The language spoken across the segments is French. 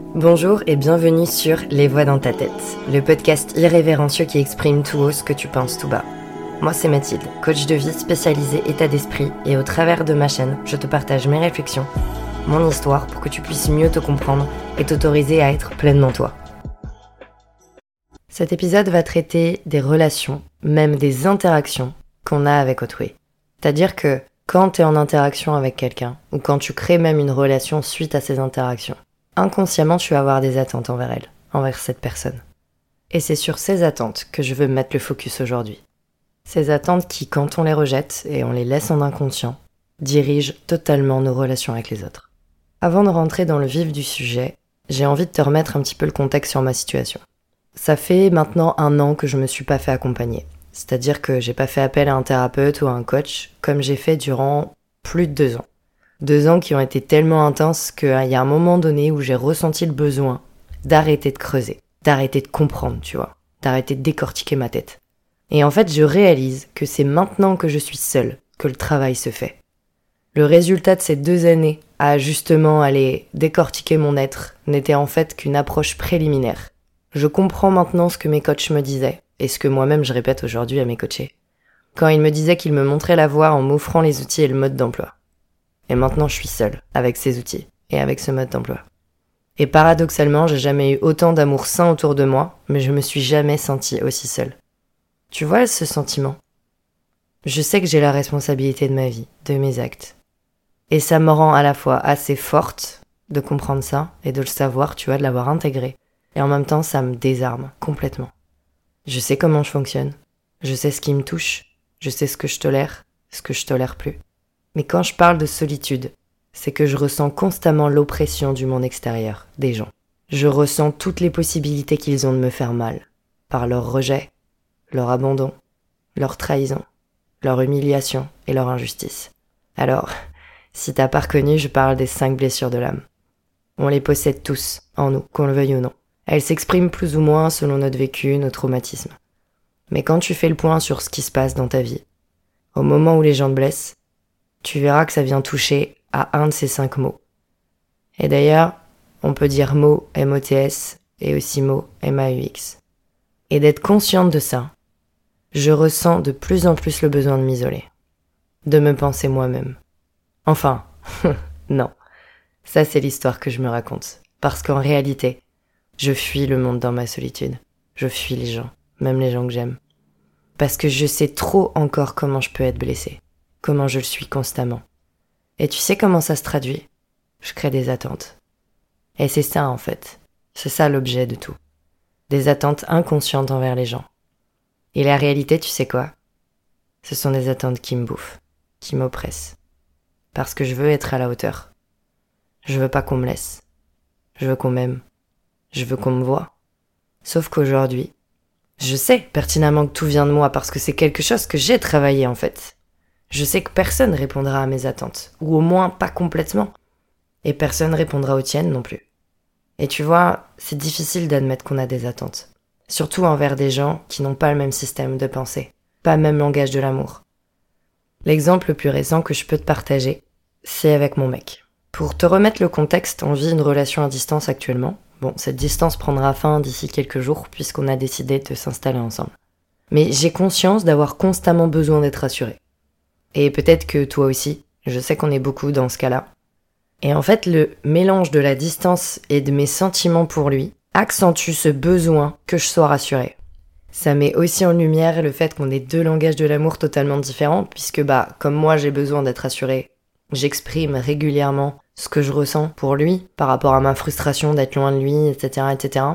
Bonjour et bienvenue sur Les Voix dans ta tête, le podcast irrévérencieux qui exprime tout haut ce que tu penses tout bas. Moi c'est Mathilde, coach de vie spécialisé état d'esprit et au travers de ma chaîne, je te partage mes réflexions, mon histoire pour que tu puisses mieux te comprendre et t'autoriser à être pleinement toi. Cet épisode va traiter des relations, même des interactions qu'on a avec autrui. C'est-à-dire que quand tu es en interaction avec quelqu'un, ou quand tu crées même une relation suite à ces interactions, inconsciemment tu vas avoir des attentes envers elle, envers cette personne. Et c'est sur ces attentes que je veux mettre le focus aujourd'hui. Ces attentes qui, quand on les rejette et on les laisse en inconscient, dirigent totalement nos relations avec les autres. Avant de rentrer dans le vif du sujet, j'ai envie de te remettre un petit peu le contexte sur ma situation. Ça fait maintenant un an que je me suis pas fait accompagner. C'est-à-dire que j'ai pas fait appel à un thérapeute ou à un coach comme j'ai fait durant plus de deux ans. Deux ans qui ont été tellement intenses qu'il y a un moment donné où j'ai ressenti le besoin d'arrêter de creuser, d'arrêter de comprendre, tu vois, d'arrêter de décortiquer ma tête. Et en fait, je réalise que c'est maintenant que je suis seule que le travail se fait. Le résultat de ces deux années à justement aller décortiquer mon être n'était en fait qu'une approche préliminaire. Je comprends maintenant ce que mes coachs me disaient, et ce que moi-même je répète aujourd'hui à mes coachés. Quand ils me disaient qu'ils me montraient la voie en m'offrant les outils et le mode d'emploi. Et maintenant je suis seule avec ces outils et avec ce mode d'emploi. Et paradoxalement, j'ai jamais eu autant d'amour sain autour de moi, mais je me suis jamais sentie aussi seule. Tu vois ce sentiment? Je sais que j'ai la responsabilité de ma vie, de mes actes. Et ça me rend à la fois assez forte de comprendre ça et de le savoir, tu vois, de l'avoir intégré. Et en même temps, ça me désarme complètement. Je sais comment je fonctionne. Je sais ce qui me touche. Je sais ce que je tolère, ce que je tolère plus. Mais quand je parle de solitude, c'est que je ressens constamment l'oppression du monde extérieur, des gens. Je ressens toutes les possibilités qu'ils ont de me faire mal, par leur rejet, leur abandon, leur trahison, leur humiliation et leur injustice. Alors, si t'as pas reconnu, je parle des cinq blessures de l'âme. On les possède tous, en nous, qu'on le veuille ou non. Elle s'exprime plus ou moins selon notre vécu, nos traumatismes. Mais quand tu fais le point sur ce qui se passe dans ta vie, au moment où les gens te blessent, tu verras que ça vient toucher à un de ces cinq mots. Et d'ailleurs, on peut dire mot M-O-T-S et aussi mot M-A-U-X. Et d'être consciente de ça, je ressens de plus en plus le besoin de m'isoler, de me penser moi-même. Enfin, non, ça c'est l'histoire que je me raconte, parce qu'en réalité, je fuis le monde dans ma solitude. Je fuis les gens, même les gens que j'aime. Parce que je sais trop encore comment je peux être blessée, comment je le suis constamment. Et tu sais comment ça se traduit? Je crée des attentes. Et c'est ça en fait. C'est ça l'objet de tout. Des attentes inconscientes envers les gens. Et la réalité, tu sais quoi? Ce sont des attentes qui me bouffent, qui m'oppressent. Parce que je veux être à la hauteur. Je veux pas qu'on me laisse. Je veux qu'on m'aime. Je veux qu'on me voie. Sauf qu'aujourd'hui, je sais pertinemment que tout vient de moi parce que c'est quelque chose que j'ai travaillé en fait. Je sais que personne répondra à mes attentes, ou au moins pas complètement. Et personne répondra aux tiennes non plus. Et tu vois, c'est difficile d'admettre qu'on a des attentes. Surtout envers des gens qui n'ont pas le même système de pensée, pas le même langage de l'amour. L'exemple le plus récent que je peux te partager, c'est avec mon mec. Pour te remettre le contexte, on vit une relation à distance actuellement, Bon, cette distance prendra fin d'ici quelques jours puisqu'on a décidé de s'installer ensemble. Mais j'ai conscience d'avoir constamment besoin d'être rassuré. Et peut-être que toi aussi, je sais qu'on est beaucoup dans ce cas-là. Et en fait, le mélange de la distance et de mes sentiments pour lui accentue ce besoin que je sois rassurée. Ça met aussi en lumière le fait qu'on ait deux langages de l'amour totalement différents, puisque bah, comme moi j'ai besoin d'être rassurée, j'exprime régulièrement ce que je ressens pour lui par rapport à ma frustration d'être loin de lui, etc., etc.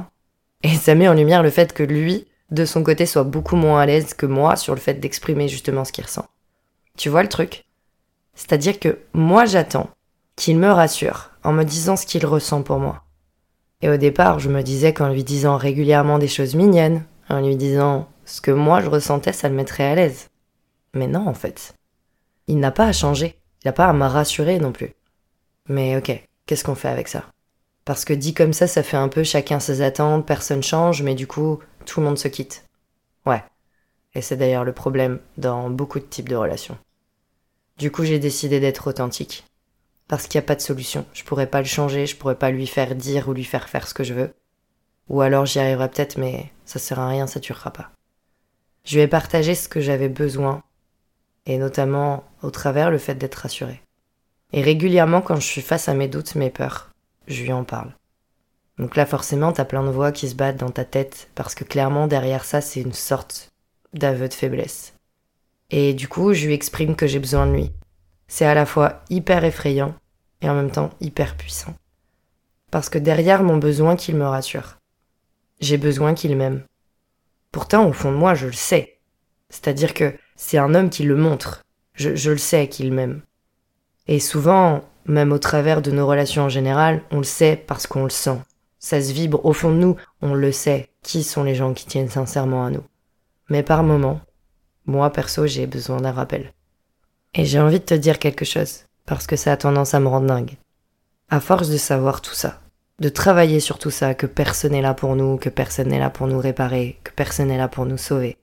Et ça met en lumière le fait que lui, de son côté, soit beaucoup moins à l'aise que moi sur le fait d'exprimer justement ce qu'il ressent. Tu vois le truc? C'est-à-dire que moi j'attends qu'il me rassure en me disant ce qu'il ressent pour moi. Et au départ, je me disais qu'en lui disant régulièrement des choses mignonnes, en lui disant ce que moi je ressentais, ça le mettrait à l'aise. Mais non, en fait. Il n'a pas à changer. Il n'a pas à me rassurer non plus. Mais ok, qu'est-ce qu'on fait avec ça? Parce que dit comme ça, ça fait un peu chacun ses attentes, personne change, mais du coup, tout le monde se quitte. Ouais. Et c'est d'ailleurs le problème dans beaucoup de types de relations. Du coup, j'ai décidé d'être authentique. parce qu'il n'y a pas de solution. Je pourrais pas le changer, je pourrais pas lui faire dire ou lui faire faire ce que je veux. Ou alors j'y arriverai peut-être, mais ça sert à rien, ça durera pas. Je lui ai partagé ce que j'avais besoin, et notamment au travers le fait d'être rassuré. Et régulièrement, quand je suis face à mes doutes, mes peurs, je lui en parle. Donc là, forcément, t'as plein de voix qui se battent dans ta tête, parce que clairement, derrière ça, c'est une sorte d'aveu de faiblesse. Et du coup, je lui exprime que j'ai besoin de lui. C'est à la fois hyper effrayant et en même temps hyper puissant. Parce que derrière mon besoin qu'il me rassure, j'ai besoin qu'il m'aime. Pourtant, au fond de moi, je le sais. C'est-à-dire que c'est un homme qui le montre. Je, je le sais qu'il m'aime. Et souvent, même au travers de nos relations en général, on le sait parce qu'on le sent. Ça se vibre au fond de nous, on le sait. Qui sont les gens qui tiennent sincèrement à nous? Mais par moments, moi perso, j'ai besoin d'un rappel. Et j'ai envie de te dire quelque chose, parce que ça a tendance à me rendre dingue. À force de savoir tout ça, de travailler sur tout ça, que personne n'est là pour nous, que personne n'est là pour nous réparer, que personne n'est là pour nous sauver,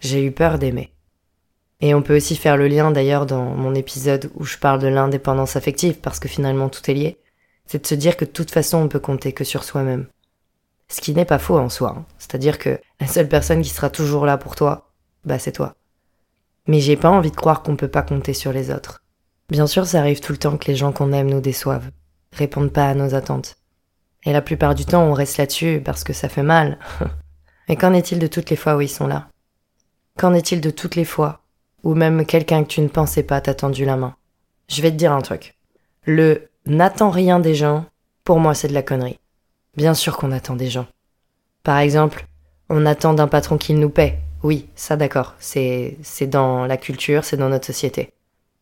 j'ai eu peur d'aimer. Et on peut aussi faire le lien d'ailleurs dans mon épisode où je parle de l'indépendance affective, parce que finalement tout est lié, c'est de se dire que de toute façon on peut compter que sur soi-même. Ce qui n'est pas faux en soi, hein. c'est-à-dire que la seule personne qui sera toujours là pour toi, bah c'est toi. Mais j'ai pas envie de croire qu'on peut pas compter sur les autres. Bien sûr, ça arrive tout le temps que les gens qu'on aime nous déçoivent, répondent pas à nos attentes. Et la plupart du temps, on reste là-dessus parce que ça fait mal. Mais qu'en est-il de toutes les fois où ils sont là? Qu'en est-il de toutes les fois où même quelqu'un que tu ne pensais pas t'a tendu la main? Je vais te dire un truc. Le n'attends rien des gens, pour moi c'est de la connerie. Bien sûr qu'on attend des gens. Par exemple, on attend d'un patron qu'il nous paie. Oui, ça d'accord, c'est dans la culture, c'est dans notre société.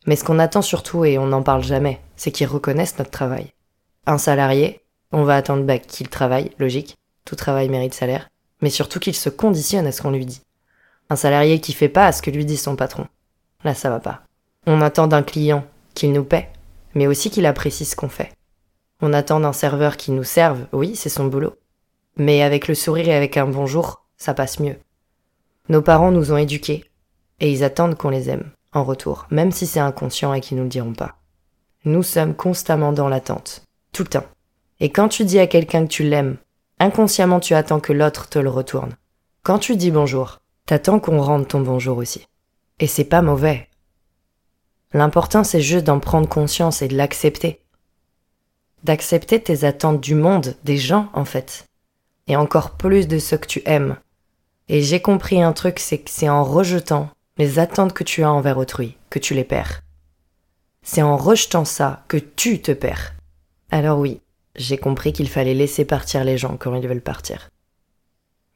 Mais ce qu'on attend surtout, et on n'en parle jamais, c'est qu'ils reconnaissent notre travail. Un salarié, on va attendre bah, qu'il travaille, logique, tout travail mérite salaire, mais surtout qu'il se conditionne à ce qu'on lui dit. Un salarié qui fait pas à ce que lui dit son patron. Là, ça va pas. On attend d'un client qu'il nous paie, mais aussi qu'il apprécie ce qu'on fait. On attend d'un serveur qui nous serve, oui, c'est son boulot. Mais avec le sourire et avec un bonjour, ça passe mieux. Nos parents nous ont éduqués, et ils attendent qu'on les aime en retour, même si c'est inconscient et qu'ils nous le diront pas. Nous sommes constamment dans l'attente, tout le temps. Et quand tu dis à quelqu'un que tu l'aimes, inconsciemment tu attends que l'autre te le retourne. Quand tu dis bonjour, t'attends qu'on rende ton bonjour aussi. Et c'est pas mauvais. L'important c'est juste d'en prendre conscience et de l'accepter. D'accepter tes attentes du monde, des gens en fait. Et encore plus de ceux que tu aimes. Et j'ai compris un truc, c'est que c'est en rejetant les attentes que tu as envers autrui, que tu les perds. C'est en rejetant ça que tu te perds. Alors oui, j'ai compris qu'il fallait laisser partir les gens quand ils veulent partir.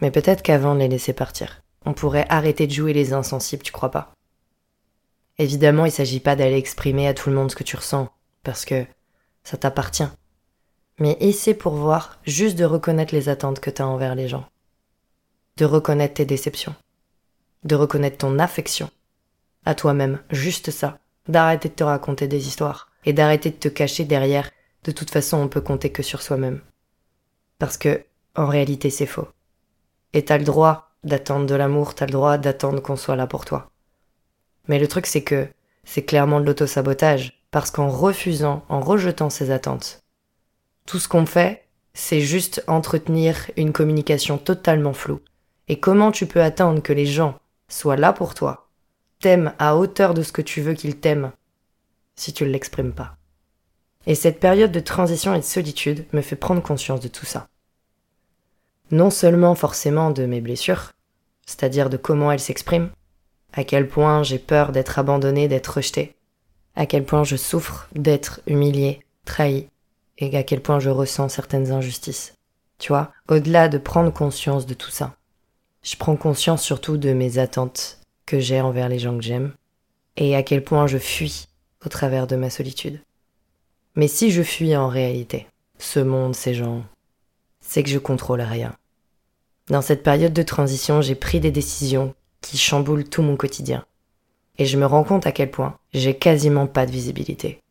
Mais peut-être qu'avant de les laisser partir, on pourrait arrêter de jouer les insensibles, tu crois pas? Évidemment, il s'agit pas d'aller exprimer à tout le monde ce que tu ressens, parce que ça t'appartient. Mais essaie pour voir juste de reconnaître les attentes que tu as envers les gens. De reconnaître tes déceptions de reconnaître ton affection à toi-même, juste ça, d'arrêter de te raconter des histoires et d'arrêter de te cacher derrière de toute façon on peut compter que sur soi-même. Parce que, en réalité, c'est faux. Et t'as le droit d'attendre de l'amour, t'as le droit d'attendre qu'on soit là pour toi. Mais le truc, c'est que c'est clairement de l'autosabotage, parce qu'en refusant, en rejetant ces attentes, tout ce qu'on fait, c'est juste entretenir une communication totalement floue. Et comment tu peux attendre que les gens soit là pour toi, t'aime à hauteur de ce que tu veux qu'il t'aime, si tu ne l'exprimes pas? Et cette période de transition et de solitude me fait prendre conscience de tout ça. Non seulement forcément de mes blessures, c'est-à-dire de comment elles s'expriment, à quel point j'ai peur d'être abandonné, d'être rejeté, à quel point je souffre d'être humilié, trahi, et à quel point je ressens certaines injustices. Tu vois, au-delà de prendre conscience de tout ça, je prends conscience surtout de mes attentes que j'ai envers les gens que j'aime et à quel point je fuis au travers de ma solitude. Mais si je fuis en réalité, ce monde, ces gens, c'est que je contrôle rien. Dans cette période de transition, j'ai pris des décisions qui chamboulent tout mon quotidien. Et je me rends compte à quel point j'ai quasiment pas de visibilité.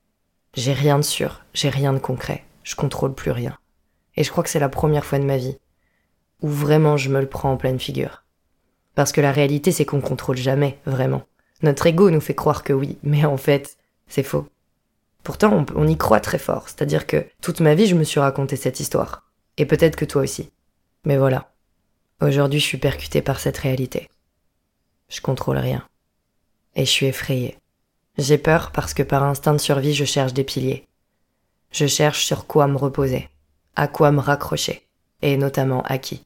J'ai rien de sûr, j'ai rien de concret, je contrôle plus rien. Et je crois que c'est la première fois de ma vie ou vraiment je me le prends en pleine figure. Parce que la réalité, c'est qu'on contrôle jamais, vraiment. Notre ego nous fait croire que oui, mais en fait, c'est faux. Pourtant, on, y croit très fort. C'est-à-dire que toute ma vie, je me suis raconté cette histoire. Et peut-être que toi aussi. Mais voilà. Aujourd'hui, je suis percutée par cette réalité. Je contrôle rien. Et je suis effrayée. J'ai peur parce que par instinct de survie, je cherche des piliers. Je cherche sur quoi me reposer, à quoi me raccrocher, et notamment à qui.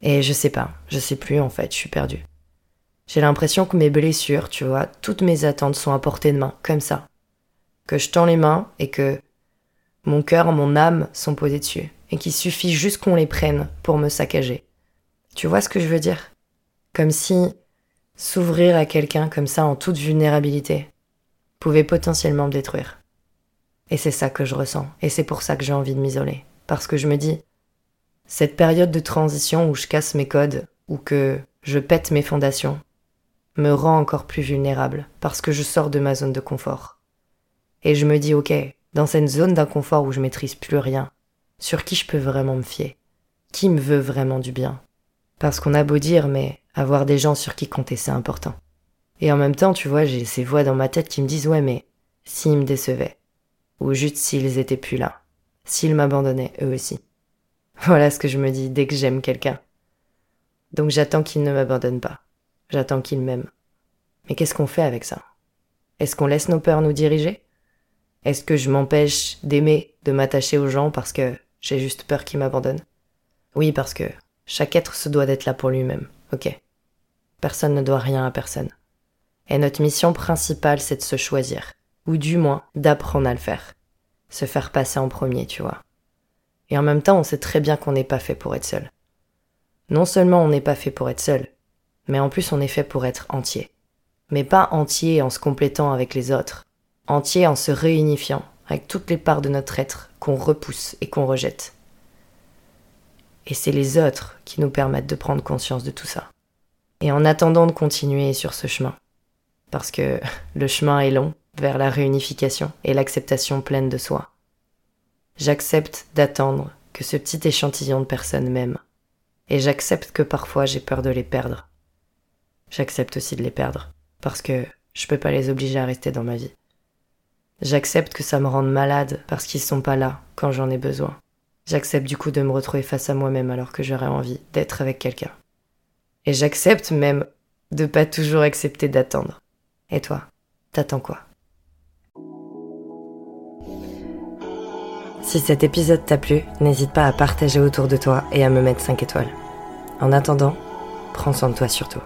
Et je sais pas, je sais plus en fait, je suis perdue. J'ai l'impression que mes blessures, tu vois, toutes mes attentes sont à portée de main, comme ça. Que je tends les mains et que mon cœur, mon âme sont posés dessus, et qu'il suffit juste qu'on les prenne pour me saccager. Tu vois ce que je veux dire? Comme si s'ouvrir à quelqu'un comme ça en toute vulnérabilité pouvait potentiellement me détruire. Et c'est ça que je ressens, et c'est pour ça que j'ai envie de m'isoler. Parce que je me dis, cette période de transition où je casse mes codes, ou que je pète mes fondations, me rend encore plus vulnérable, parce que je sors de ma zone de confort. Et je me dis, ok, dans cette zone d'inconfort où je maîtrise plus rien, sur qui je peux vraiment me fier? Qui me veut vraiment du bien? Parce qu'on a beau dire, mais avoir des gens sur qui compter, c'est important. Et en même temps, tu vois, j'ai ces voix dans ma tête qui me disent ouais, mais s'ils me décevaient, ou juste s'ils étaient plus là, s'ils m'abandonnaient eux aussi. Voilà ce que je me dis dès que j'aime quelqu'un. Donc j'attends qu'il ne m'abandonne pas. J'attends qu'il m'aime. Mais qu'est-ce qu'on fait avec ça? Est-ce qu'on laisse nos peurs nous diriger? Est-ce que je m'empêche d'aimer, de m'attacher aux gens parce que j'ai juste peur qu'ils m'abandonnent? Oui, parce que chaque être se doit d'être là pour lui-même, ok Personne ne doit rien à personne. Et notre mission principale, c'est de se choisir, ou du moins d'apprendre à le faire. Se faire passer en premier, tu vois. Et en même temps, on sait très bien qu'on n'est pas fait pour être seul. Non seulement on n'est pas fait pour être seul, mais en plus on est fait pour être entier. Mais pas entier en se complétant avec les autres, entier en se réunifiant avec toutes les parts de notre être qu'on repousse et qu'on rejette. Et c'est les autres qui nous permettent de prendre conscience de tout ça. Et en attendant de continuer sur ce chemin, parce que le chemin est long vers la réunification et l'acceptation pleine de soi. J'accepte d'attendre que ce petit échantillon de personnes m'aime, et j'accepte que parfois j'ai peur de les perdre. J'accepte aussi de les perdre, parce que je peux pas les obliger à rester dans ma vie. J'accepte que ça me rende malade parce qu'ils sont pas là quand j'en ai besoin. J'accepte du coup de me retrouver face à moi-même alors que j'aurais envie d'être avec quelqu'un. Et j'accepte même de pas toujours accepter d'attendre. Et toi, t'attends quoi? Si cet épisode t'a plu, n'hésite pas à partager autour de toi et à me mettre 5 étoiles. En attendant, prends soin de toi surtout.